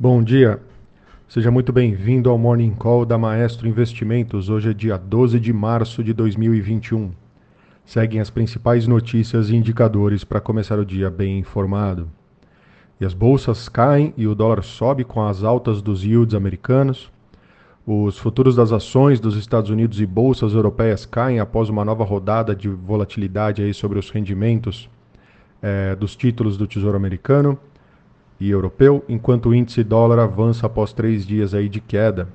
Bom dia, seja muito bem-vindo ao Morning Call da Maestro Investimentos. Hoje é dia 12 de março de 2021. Seguem as principais notícias e indicadores para começar o dia bem informado. E as bolsas caem e o dólar sobe com as altas dos yields americanos. Os futuros das ações dos Estados Unidos e bolsas europeias caem após uma nova rodada de volatilidade aí sobre os rendimentos eh, dos títulos do Tesouro Americano e europeu, enquanto o índice dólar avança após três dias aí de queda.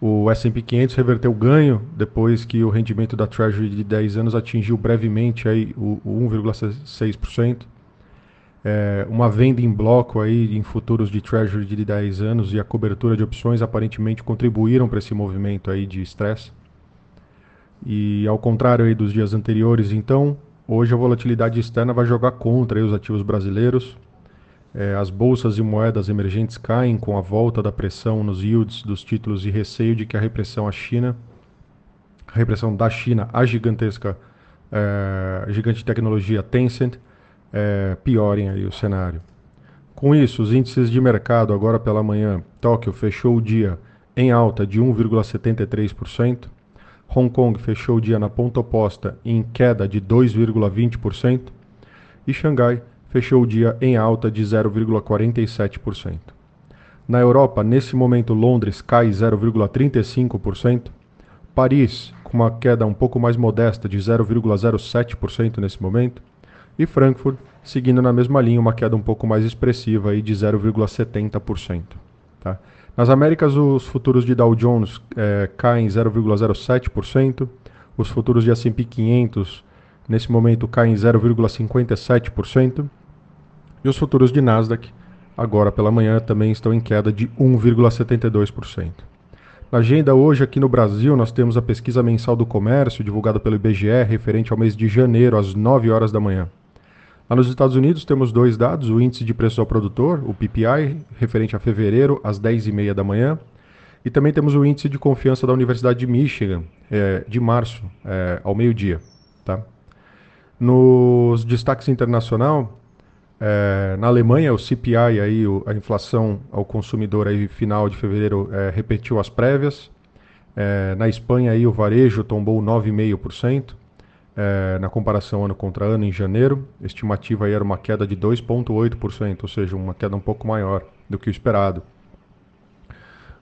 O S&P 500 reverteu ganho depois que o rendimento da Treasury de 10 anos atingiu brevemente aí o, o 1,6%. É, uma venda em bloco aí em futuros de Treasury de 10 anos e a cobertura de opções aparentemente contribuíram para esse movimento aí de estresse. E ao contrário aí dos dias anteriores, então, hoje a volatilidade externa vai jogar contra os ativos brasileiros. É, as bolsas e moedas emergentes caem com a volta da pressão nos yields dos títulos e receio de que a repressão à China, a repressão da China à gigantesca é, gigante de tecnologia Tencent, é, piorem aí o cenário. Com isso, os índices de mercado agora pela manhã, Tóquio fechou o dia em alta de 1,73%, Hong Kong fechou o dia na ponta oposta em queda de 2,20% e Xangai fechou o dia em alta de 0,47%. Na Europa, nesse momento, Londres cai 0,35%, Paris, com uma queda um pouco mais modesta de 0,07% nesse momento, e Frankfurt, seguindo na mesma linha, uma queda um pouco mais expressiva aí de 0,70%. Tá? Nas Américas, os futuros de Dow Jones é, caem 0,07%, os futuros de S&P 500 nesse momento caem 0,57%, e os futuros de Nasdaq, agora pela manhã, também estão em queda de 1,72%. Na agenda hoje aqui no Brasil, nós temos a pesquisa mensal do comércio, divulgada pelo IBGE, referente ao mês de janeiro, às 9 horas da manhã. Lá nos Estados Unidos temos dois dados, o índice de preços ao produtor, o PPI, referente a fevereiro, às 10h30 da manhã, e também temos o índice de confiança da Universidade de Michigan, é, de março, é, ao meio-dia. Tá? Nos destaques internacional, é, na Alemanha, o CPI, aí, o, a inflação ao consumidor aí, final de fevereiro, é, repetiu as prévias. É, na Espanha, aí, o varejo tombou 9,5%. É, na comparação ano contra ano, em janeiro, a estimativa aí era uma queda de 2,8%, ou seja, uma queda um pouco maior do que o esperado.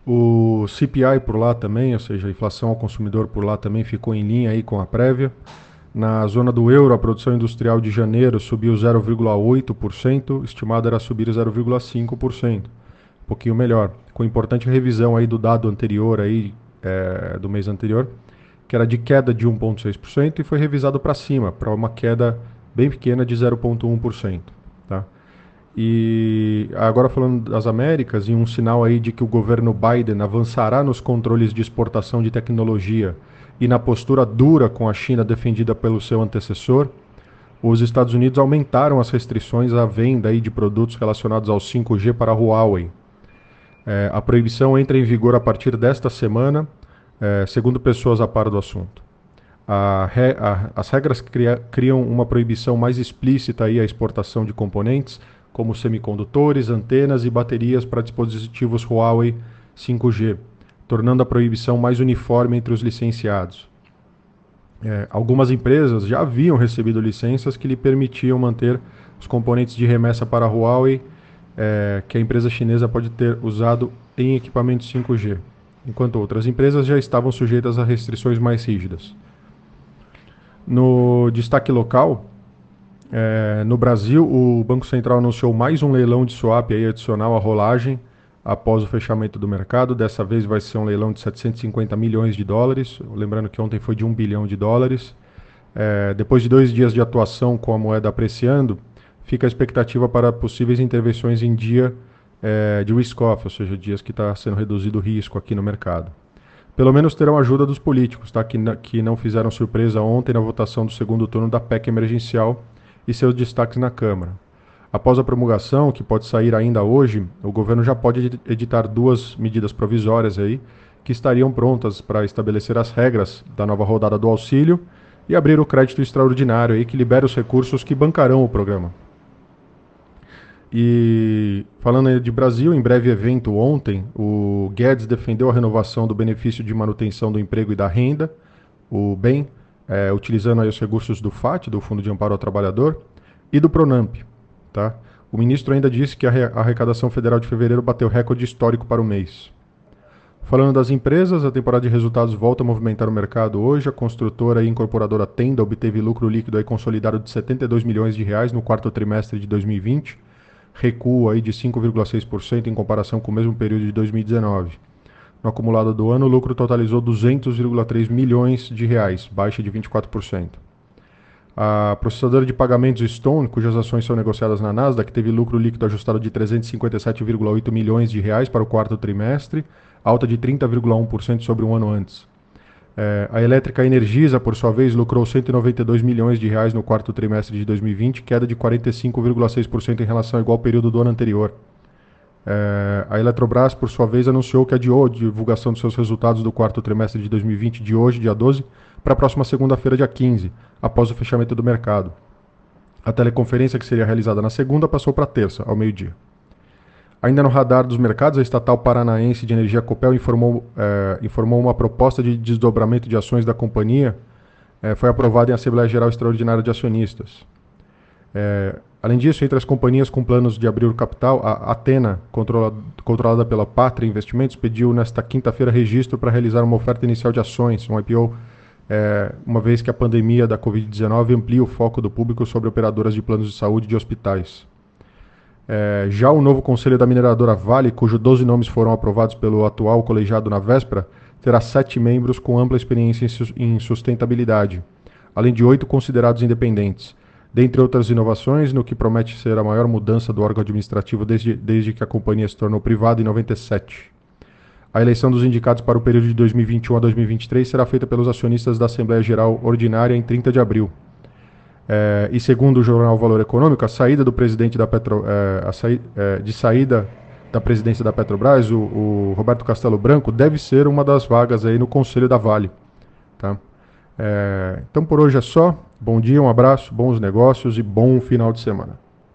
O CPI por lá também, ou seja, a inflação ao consumidor por lá também ficou em linha aí com a prévia. Na zona do euro, a produção industrial de janeiro subiu 0,8%, estimado era subir 0,5%, um pouquinho melhor, com importante revisão aí do dado anterior aí é, do mês anterior, que era de queda de 1,6% e foi revisado para cima, para uma queda bem pequena de 0,1%. Tá? E agora falando das Américas, em um sinal aí de que o governo Biden avançará nos controles de exportação de tecnologia e na postura dura com a China defendida pelo seu antecessor, os Estados Unidos aumentaram as restrições à venda de produtos relacionados ao 5G para a Huawei. É, a proibição entra em vigor a partir desta semana, é, segundo pessoas a par do assunto. A a, as regras cria, criam uma proibição mais explícita aí à exportação de componentes, como semicondutores, antenas e baterias para dispositivos Huawei 5G tornando a proibição mais uniforme entre os licenciados. É, algumas empresas já haviam recebido licenças que lhe permitiam manter os componentes de remessa para a Huawei, é, que a empresa chinesa pode ter usado em equipamentos 5G, enquanto outras empresas já estavam sujeitas a restrições mais rígidas. No destaque local, é, no Brasil, o Banco Central anunciou mais um leilão de swap aí adicional à rolagem após o fechamento do mercado. Dessa vez vai ser um leilão de 750 milhões de dólares. Lembrando que ontem foi de 1 bilhão de dólares. É, depois de dois dias de atuação com a moeda apreciando, fica a expectativa para possíveis intervenções em dia é, de risk-off, ou seja, dias que está sendo reduzido o risco aqui no mercado. Pelo menos terão ajuda dos políticos, tá? que, que não fizeram surpresa ontem na votação do segundo turno da PEC emergencial e seus destaques na Câmara. Após a promulgação, que pode sair ainda hoje, o governo já pode editar duas medidas provisórias aí que estariam prontas para estabelecer as regras da nova rodada do auxílio e abrir o crédito extraordinário aí que libera os recursos que bancarão o programa. E falando de Brasil, em breve evento ontem, o Guedes defendeu a renovação do benefício de manutenção do emprego e da renda, o BEM, é, utilizando aí os recursos do FAT, do Fundo de Amparo ao Trabalhador, e do Pronamp. Tá? O ministro ainda disse que a arrecadação federal de fevereiro bateu recorde histórico para o mês. Falando das empresas, a temporada de resultados volta a movimentar o mercado hoje. A construtora e incorporadora Tenda obteve lucro líquido aí consolidado de 72 milhões de reais no quarto trimestre de 2020 recuo aí de 5,6% em comparação com o mesmo período de 2019. No acumulado do ano, o lucro totalizou 200,3 milhões de reais, baixa de 24%. A processadora de pagamentos Stone, cujas ações são negociadas na Nasdaq, teve lucro líquido ajustado de 357,8 milhões de reais para o quarto trimestre, alta de 30,1% sobre um ano antes. É, a elétrica Energisa, por sua vez, lucrou 192 milhões de reais no quarto trimestre de 2020, queda de 45,6% em relação ao igual período do ano anterior. É, a Eletrobras, por sua vez, anunciou que adiou a divulgação dos seus resultados do quarto trimestre de 2020 de hoje, dia 12, para a próxima segunda-feira, dia 15, após o fechamento do mercado. A teleconferência que seria realizada na segunda passou para terça, ao meio-dia. Ainda no radar dos mercados, a estatal paranaense de energia Copel informou, é, informou uma proposta de desdobramento de ações da companhia, é, foi aprovada em Assembleia Geral Extraordinária de Acionistas. É, além disso, entre as companhias com planos de abrir o capital, a Atena, controlada, pela Pátria Investimentos, pediu nesta quinta-feira registro para realizar uma oferta inicial de ações, um IPO, uma vez que a pandemia da Covid-19 amplia o foco do público sobre operadoras de planos de saúde de hospitais. É, já o novo conselho da mineradora Vale, cujos 12 nomes foram aprovados pelo atual colegiado na véspera, terá sete membros com ampla experiência em sustentabilidade, além de oito considerados independentes. Dentre outras inovações, no que promete ser a maior mudança do órgão administrativo desde, desde que a companhia se tornou privada em 97. A eleição dos indicados para o período de 2021 a 2023 será feita pelos acionistas da Assembleia Geral Ordinária em 30 de abril. É, e segundo o jornal Valor Econômico, a saída do presidente da Petro, é, saí, é, de saída da presidência da Petrobras, o, o, Roberto Castelo Branco, deve ser uma das vagas aí no Conselho da Vale. Tá? Então por hoje é só. Bom dia, um abraço, bons negócios e bom final de semana.